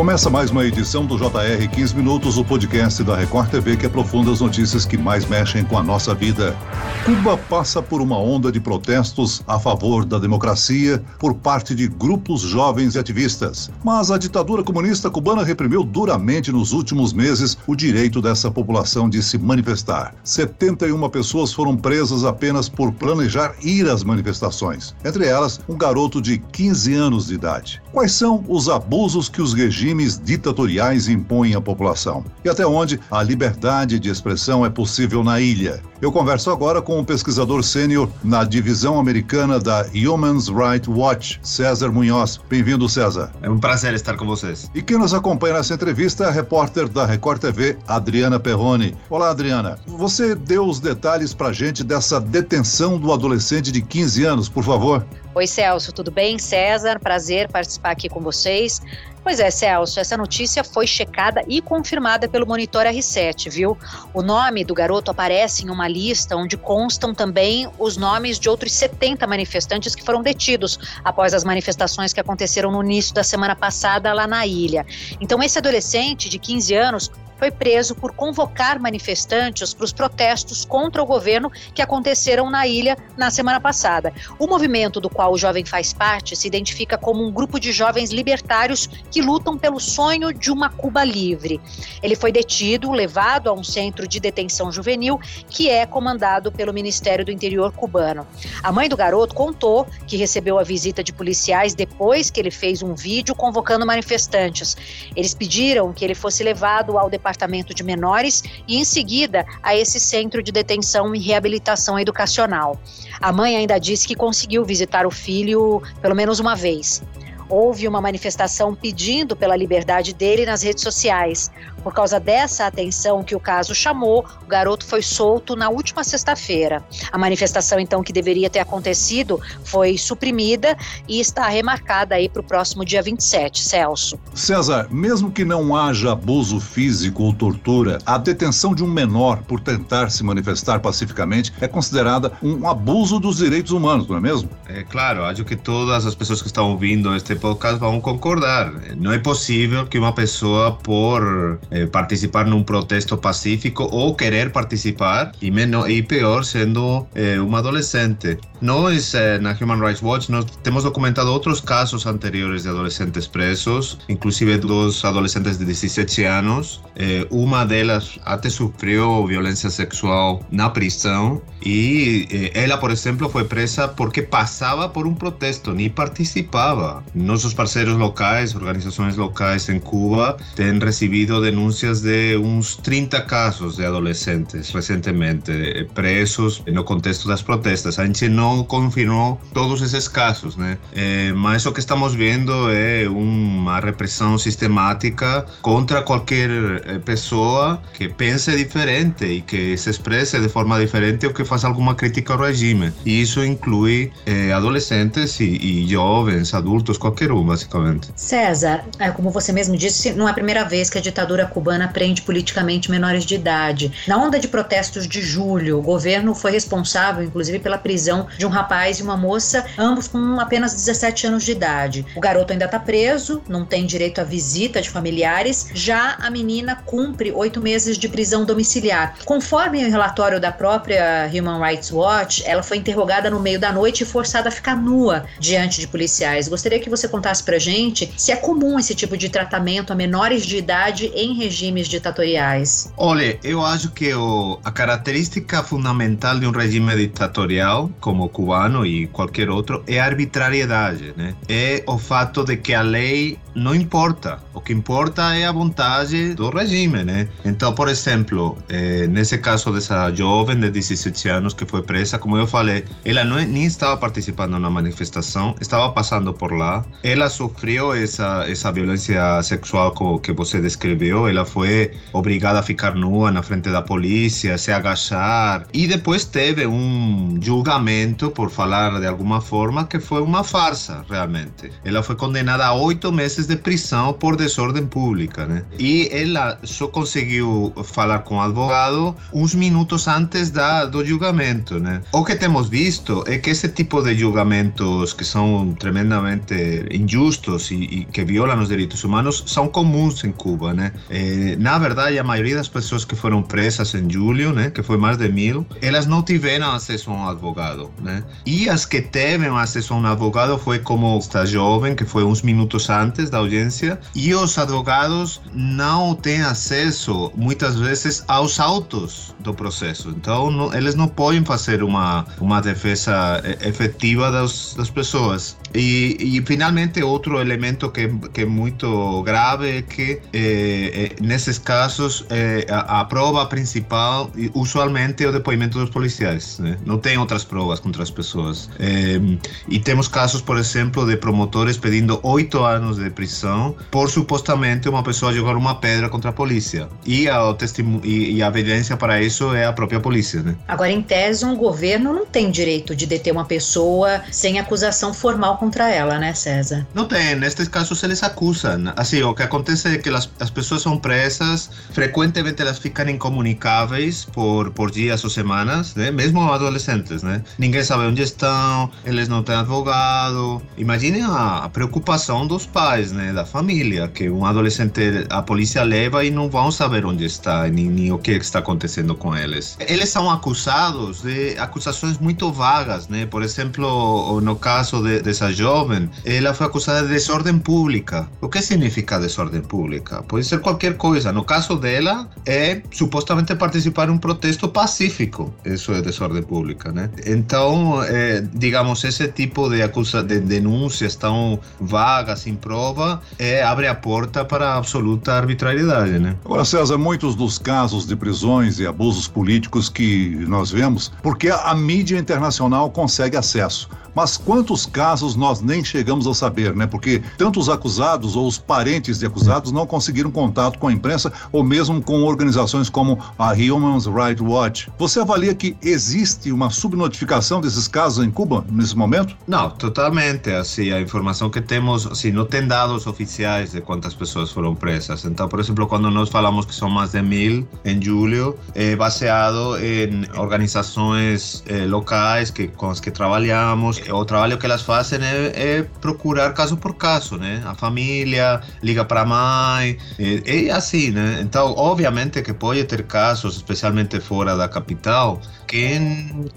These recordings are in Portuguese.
Começa mais uma edição do JR 15 Minutos, o podcast da Record TV que aprofunda as notícias que mais mexem com a nossa vida. Cuba passa por uma onda de protestos a favor da democracia por parte de grupos jovens e ativistas. Mas a ditadura comunista cubana reprimiu duramente nos últimos meses o direito dessa população de se manifestar. 71 pessoas foram presas apenas por planejar ir às manifestações, entre elas um garoto de 15 anos de idade. Quais são os abusos que os regimes regimes ditatoriais impõem à população e até onde a liberdade de expressão é possível na ilha. Eu converso agora com o um pesquisador sênior na divisão americana da Human Rights Watch, César Munhoz. Bem-vindo, César. É um prazer estar com vocês. E quem nos acompanha nessa entrevista é a repórter da Record TV, Adriana Perrone. Olá, Adriana. Você deu os detalhes pra gente dessa detenção do adolescente de 15 anos, por favor. Oi, Celso, tudo bem? César, prazer participar aqui com vocês. Pois é, Celso, essa notícia foi checada e confirmada pelo Monitor R7, viu? O nome do garoto aparece em uma lista onde constam também os nomes de outros 70 manifestantes que foram detidos após as manifestações que aconteceram no início da semana passada lá na ilha. Então, esse adolescente de 15 anos foi preso por convocar manifestantes para os protestos contra o governo que aconteceram na ilha na semana passada. O movimento do qual o jovem faz parte se identifica como um grupo de jovens libertários que lutam pelo sonho de uma Cuba livre. Ele foi detido, levado a um centro de detenção juvenil que é comandado pelo Ministério do Interior cubano. A mãe do garoto contou que recebeu a visita de policiais depois que ele fez um vídeo convocando manifestantes. Eles pediram que ele fosse levado ao departamento departamento de menores e, em seguida, a esse centro de detenção e reabilitação educacional. A mãe ainda disse que conseguiu visitar o filho pelo menos uma vez. Houve uma manifestação pedindo pela liberdade dele nas redes sociais. Por causa dessa atenção que o caso chamou, o garoto foi solto na última sexta-feira. A manifestação, então, que deveria ter acontecido foi suprimida e está remarcada aí para o próximo dia 27. Celso. César, mesmo que não haja abuso físico ou tortura, a detenção de um menor por tentar se manifestar pacificamente é considerada um abuso dos direitos humanos, não é mesmo? É claro, acho que todas as pessoas que estão ouvindo este podcast vão concordar. Não é possível que uma pessoa, por eh, participar num protesto pacífico ou querer participar, e, menor, e pior, sendo eh, adolescente. Nós, eh, na Human Rights Watch, nós temos documentado outros casos anteriores de adolescentes presos, inclusive dos adolescentes de 17 anos. Eh, uma delas até sofreu violência sexual na prisão e eh, ela, por exemplo, foi presa porque passava por um protesto, nem participava. Nossos parceiros locais, organizações locais em Cuba, têm recebido denúncias de uns 30 casos de adolescentes recentemente eh, presos no contexto das protestas. A gente não confirmou todos esses casos, né? É, mas o que estamos vendo é uma repressão sistemática contra qualquer eh, pessoa que pense diferente e que se expresse de forma diferente ou que faça alguma crítica ao regime. E isso inclui é, adolescentes e, e jovens, adultos, qualquer um, basicamente. César, é, como você mesmo disse, não é a primeira vez que a ditadura cubana prende politicamente menores de idade. Na onda de protestos de julho, o governo foi responsável, inclusive, pela prisão de um rapaz e uma moça, ambos com apenas 17 anos de idade. O garoto ainda está preso, não tem direito à visita de familiares, já a menina cumpre oito meses de prisão domiciliar. Conforme o relatório da própria Human Rights Watch, ela foi interrogada no meio da noite e forçada a ficar nua diante de policiais. Gostaria que você contasse pra gente se é comum esse tipo de tratamento a menores de idade em regimes ditatoriais. Olha, eu acho que o, a característica fundamental de um regime ditatorial, como o cubano e qualquer outro, é a arbitrariedade, né? É o fato de que a lei não importa. O que importa é a vontade do regime, né? Então, por exemplo, eh, nesse caso dessa jovem de 17 anos que foi presa, como eu falei, ela não, nem estava participando na manifestação, estava passando por lá. Ela sofreu essa, essa violência sexual que você descreveu, ela foi obrigada a ficar nua na frente da polícia, se agachar, e depois teve um julgamento, por falar de alguma forma, que foi uma farsa, realmente. Ela foi condenada a oito meses de prisão por desordem pública, né? E ela só conseguiu falar com o advogado uns minutos antes da, do julgamento, né? O que temos visto é que esse tipo de julgamentos que são tremendamente injustos e, e, que violam os direitos humanos são comuns em Cuba, né? É, na verdade, a maioria das pessoas que foram presas em julho, né, que foi mais de mil, elas não tiveram acesso a um advogado, né? E as que teve acesso a um advogado foi como esta jovem, que foi uns minutos antes da audiência, e os advogados não têm acesso, muitas vezes, aos autos do processo. Então, não, eles não podem fazer uma, uma defesa efetiva das, das pessoas. E, e, finalmente outro elemento que, que é muito grave é que eh, nesses casos eh, a, a, prova principal usualmente é o depoimento dos policiais né? não tem outras provas contra as pessoas eh, e temos casos por exemplo de promotores pedindo oito anos de prisão por supostamente uma pessoa jogar uma pedra contra a polícia e a, e, e a evidência para isso é a própria polícia né? agora em tese um governo não tem direito de deter uma pessoa sem acusação formal contra ela, né, César? Não tem. Nestes casos eles acusam. Assim, o que acontece é que as, as pessoas são presas, frequentemente elas ficam incomunicáveis por, por dias ou semanas, né? Mesmo adolescentes, né? Ninguém sabe onde estão, eles não têm advogado. Imagine a, a preocupação dos pais, né? Da família, que um adolescente a polícia leva e não vão saber onde está, nem, nem o que está acontecendo com eles. Eles são acusados de acusações muito vagas, né? Por exemplo, no caso de, dessa jovem, ela foi acusada de desordem pública. O que significa desordem pública? Pode ser qualquer coisa. No caso dela, é supostamente participar em um protesto pacífico. Isso é desordem pública, né? Então, é, digamos, esse tipo de, acusa, de denúncias tão vagas, sem prova, é, abre a porta para a absoluta arbitrariedade, né? Agora, César, muitos dos casos de prisões e abusos políticos que nós vemos, porque a mídia internacional consegue acesso. Mas quantos casos nós nem chegamos a saber, né? Porque tanto os acusados ou os parentes de acusados não conseguiram contato com a imprensa ou mesmo com organizações como a Human Rights Watch. Você avalia que existe uma subnotificação desses casos em Cuba nesse momento? Não, totalmente. Assim, a informação que temos, assim, não tem dados oficiais de quantas pessoas foram presas. Então, por exemplo, quando nós falamos que são mais de mil em julho, é baseado em organizações eh, locais que, com as que trabalhamos, o trabalho que elas fazem é, é, procurar caso por caso, né? A família liga para a mãe, é, é, assim, né? Então, obviamente que pode ter casos, especialmente fora da capital, que,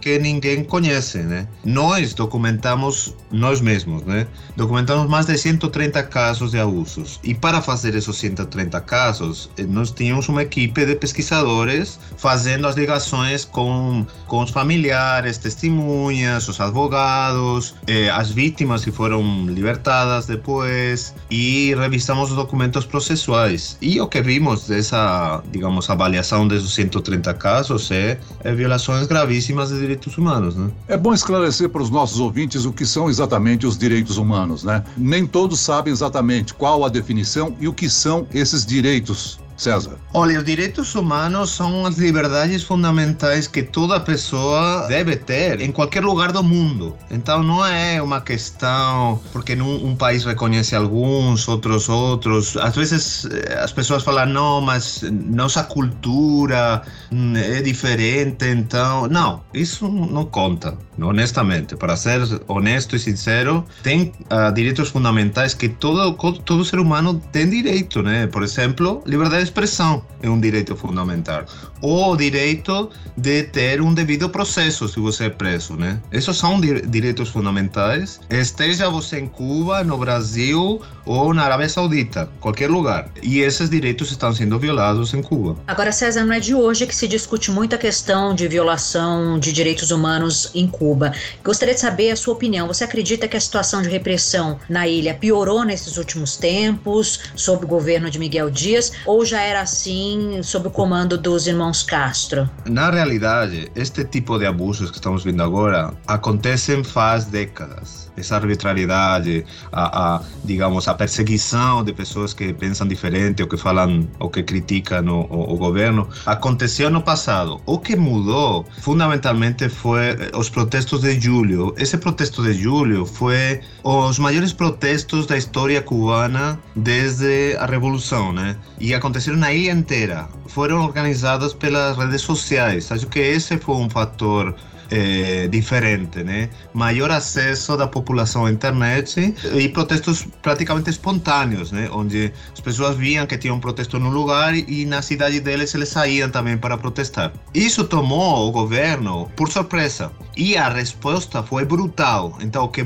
que ninguém conhece, né? Nós documentamos nós mesmos, né? Documentamos mais de 130 casos de abusos. E para fazer esses 130 casos, eh, nós tínhamos uma equipe de pesquisadores fazendo as ligações com, com os familiares, testemunhas, os advogados, eh, as vítimas que foram libertadas depois e revisamos os documentos processuais. E o que vimos dessa, digamos, avaliação desses 130 casos é, é violações gravíssimas de direitos humanos. Né? É bom esclarecer para os nossos ouvintes o que são exatamente os direitos humanos, né? Nem todos sabem exatamente qual a definição e o que são esses direitos. César? Olha, os direitos humanos são as liberdades fundamentais que toda pessoa deve ter em qualquer lugar do mundo. Então não é uma questão porque um, um país reconhece alguns, outros outros. Às vezes eh, as pessoas falam, não, mas nossa cultura hum, é diferente, então. Não, isso não conta, honestamente. Para ser honesto e sincero, tem uh, direitos fundamentais que todo, todo ser humano tem direito, né? Por exemplo, liberdade expressão é um direito fundamental. Ou o direito de ter um devido processo se você é preso, né? Esses são direitos fundamentais. Esteja você em Cuba, no Brasil ou na Arábia Saudita, qualquer lugar. E esses direitos estão sendo violados em Cuba. Agora, César, não é de hoje que se discute muito a questão de violação de direitos humanos em Cuba. Gostaria de saber a sua opinião. Você acredita que a situação de repressão na ilha piorou nesses últimos tempos, sob o governo de Miguel Dias, ou já era assim sob o comando dos irmãos Castro? Na realidade, este tipo de abusos que estamos vendo agora acontecem faz décadas. Essa arbitrariedade, a, a digamos, a perseguição de pessoas que pensam diferente ou que falam ou que criticam o, o, o governo aconteceu no passado. O que mudou fundamentalmente foi os protestos de julho. Esse protesto de julho foi os maiores protestos da história cubana desde a revolução, né? E aconteceu aconteceram na ilha inteira. Foram organizadas pelas redes sociais. Acho que esse foi um fator é, diferente, né? Maior acesso da população à internet e protestos praticamente espontâneos, né? Onde as pessoas viam que tinha um protesto no lugar e na cidade deles eles saíam também para protestar. Isso tomou o governo por surpresa e a resposta foi brutal. Então, que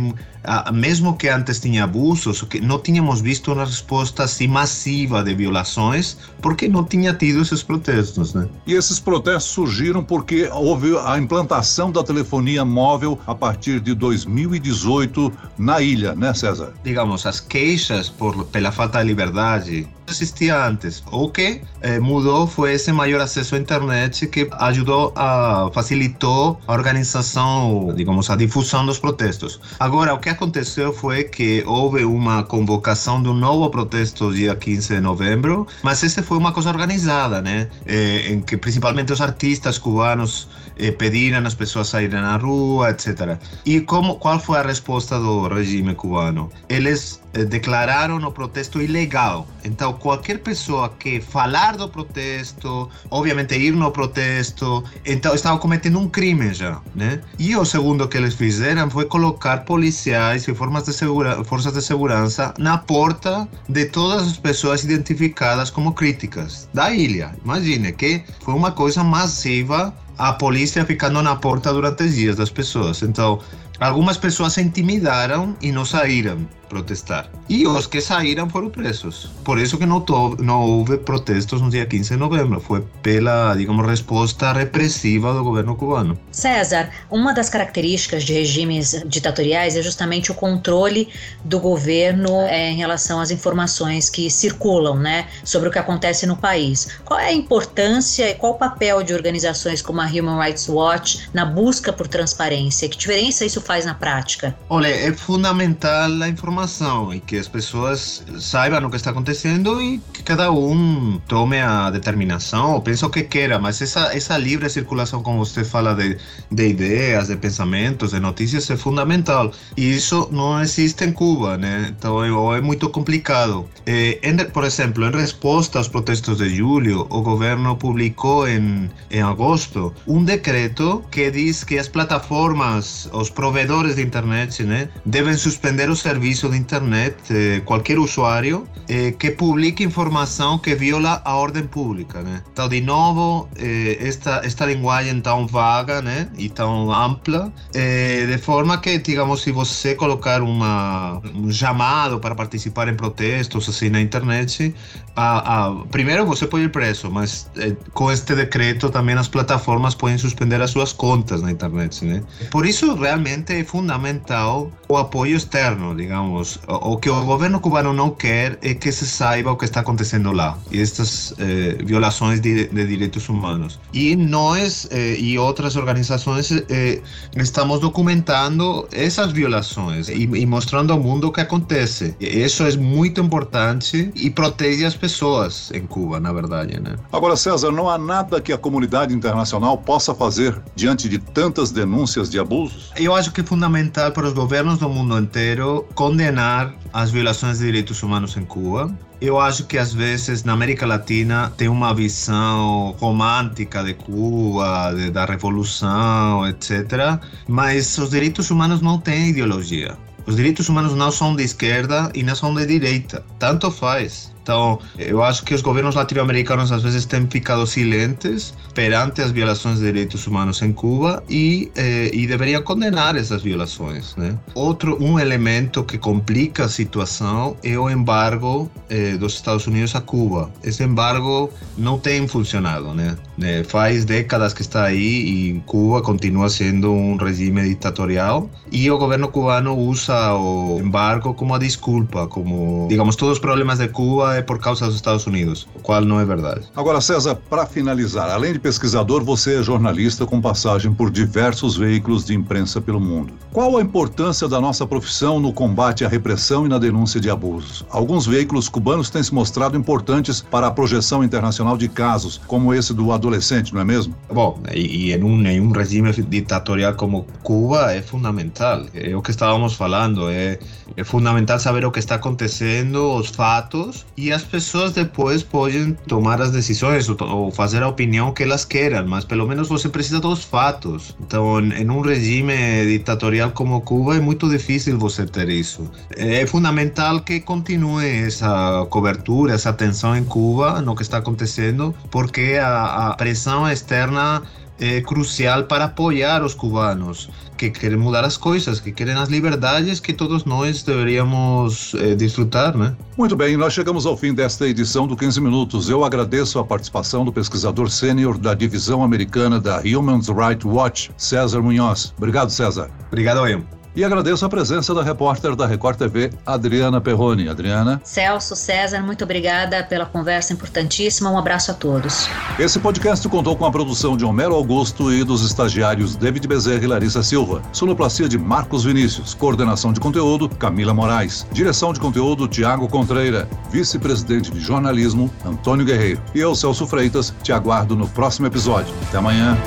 mesmo que antes tinha abusos, que não tínhamos visto uma resposta assim massiva de violações, porque não tinha tido esses protestos, né? E esses protestos surgiram porque houve a implantação da telefonia móvel a partir de 2018 na ilha, né, César? Digamos, as queixas por, pela falta de liberdade existia antes. O que eh, mudou foi esse maior acesso à internet que ajudou a facilitou a organização, digamos, a difusão dos protestos. Agora, o que aconteceu foi que houve uma convocação de um novo protesto dia 15 de novembro, mas esse foi uma coisa organizada, né? Eh, em que principalmente os artistas cubanos eh, pediram as pessoas saírem na rua, etc. E como qual foi a resposta do regime cubano? Eles eh, declararam o protesto ilegal. Então, qualquer pessoa que falar do protesto, obviamente ir no protesto, então estava cometendo um crime já, né? E o segundo que eles fizeram foi colocar policiais e formas de segura, forças de segurança na porta de todas as pessoas identificadas como críticas da ilha. Imagine que foi uma coisa massiva a polícia ficando na porta durante os dias das pessoas. Então, algumas pessoas se intimidaram e não saíram protestar. E os que saíram foram presos. Por isso que não, não houve protestos no dia 15 de novembro. Foi pela, digamos, resposta repressiva do governo cubano. César, uma das características de regimes ditatoriais é justamente o controle do governo é, em relação às informações que circulam, né, sobre o que acontece no país. Qual é a importância e qual o papel de organizações como a Human Rights Watch na busca por transparência? Que diferença isso faz na prática? Olha, é fundamental a informação informação e que as pessoas saibam o que está acontecendo e que cada um tome a determinação ou pense o que queira, mas essa, essa livre circulação, como você fala, de, de ideias, de pensamentos, de notícias, é fundamental. E isso não existe em Cuba, né? Então é, é muito complicado. Eh, em, por exemplo, em resposta aos protestos de julho, o governo publicou em, em agosto um decreto que diz que as plataformas, os provedores de internet, né, devem suspender o serviço de internet eh, qualquer usuário eh, que publique informação que viola a ordem pública, né? Então, de novo, eh, esta esta linguagem tão vaga, né, e tão ampla, eh, de forma que, digamos, se você colocar uma um chamado para participar em protestos assim na internet, a, a, primeiro você pode ir preso, mas eh, com este decreto também as plataformas podem suspender as suas contas na internet, né? Por isso realmente é fundamental o apoio externo, digamos o que o governo cubano não quer é que se saiba o que está acontecendo lá estas eh, violações de, de, direitos humanos. E nós eh, e outras organizações eh, estamos documentando essas violações e, e, mostrando ao mundo o que acontece. Isso é muito importante e protege as pessoas em Cuba, na verdade. Né? Agora, César, não há nada que a comunidade internacional possa fazer diante de tantas denúncias de abusos? Eu acho que é fundamental para os governos do mundo inteiro condenar condenar as violações de direitos humanos em Cuba. Eu acho que às vezes na América Latina tem uma visão romântica de Cuba, de, da revolução, etc. Mas os direitos humanos não têm ideologia. Os direitos humanos não são de esquerda e não são de direita. Tanto faz. Então, eu acho que os governos latino-americanos às vezes têm ficado silentes perante as violações de direitos humanos em Cuba e, eh, e deveriam condenar essas violações. Né? Outro um elemento que complica a situação é o embargo eh, dos Estados Unidos a Cuba. Esse embargo não tem funcionado, né? né? Faz décadas que está aí e Cuba continua sendo um regime ditatorial e o governo cubano usa o embargo como a desculpa, como digamos todos os problemas de Cuba é por causa dos Estados Unidos, o qual não é verdade. Agora, César, para finalizar, além de pesquisador, você é jornalista com passagem por diversos veículos de imprensa pelo mundo. Qual a importância da nossa profissão no combate à repressão e na denúncia de abusos? Alguns veículos cubanos têm se mostrado importantes para a projeção internacional de casos, como esse do adolescente, não é mesmo? Bom, e, e em, um, em um regime ditatorial como Cuba é fundamental. É o que estávamos falando, é, é fundamental saber o que está acontecendo, os fatos e e as pessoas depois podem tomar as decisões ou, ou, fazer a opinião que elas queiram, mas pelo menos você precisa dos fatos. Então, em um regime ditatorial como Cuba é muito difícil você ter isso. É fundamental que continue essa cobertura, essa atenção em Cuba no que está acontecendo, porque a, a pressão externa é crucial para apoiar os cubanos que querem mudar as coisas, que querem as liberdades que todos nós deveríamos eh, desfrutar, né? Muito bem, nós chegamos ao fim desta edição do 15 Minutos. Eu agradeço a participação do pesquisador sênior da divisão americana da Human Rights Watch, César Munhoz. Obrigado, César. Obrigado, eu. E agradeço a presença da repórter da Record TV, Adriana Perrone. Adriana. Celso, César, muito obrigada pela conversa importantíssima. Um abraço a todos. Esse podcast contou com a produção de Homero Augusto e dos estagiários David Bezerra e Larissa Silva. Sonoplastia de Marcos Vinícius. Coordenação de conteúdo, Camila Moraes. Direção de conteúdo, Tiago Contreira. Vice-presidente de jornalismo, Antônio Guerreiro. E eu, Celso Freitas, te aguardo no próximo episódio. Até amanhã.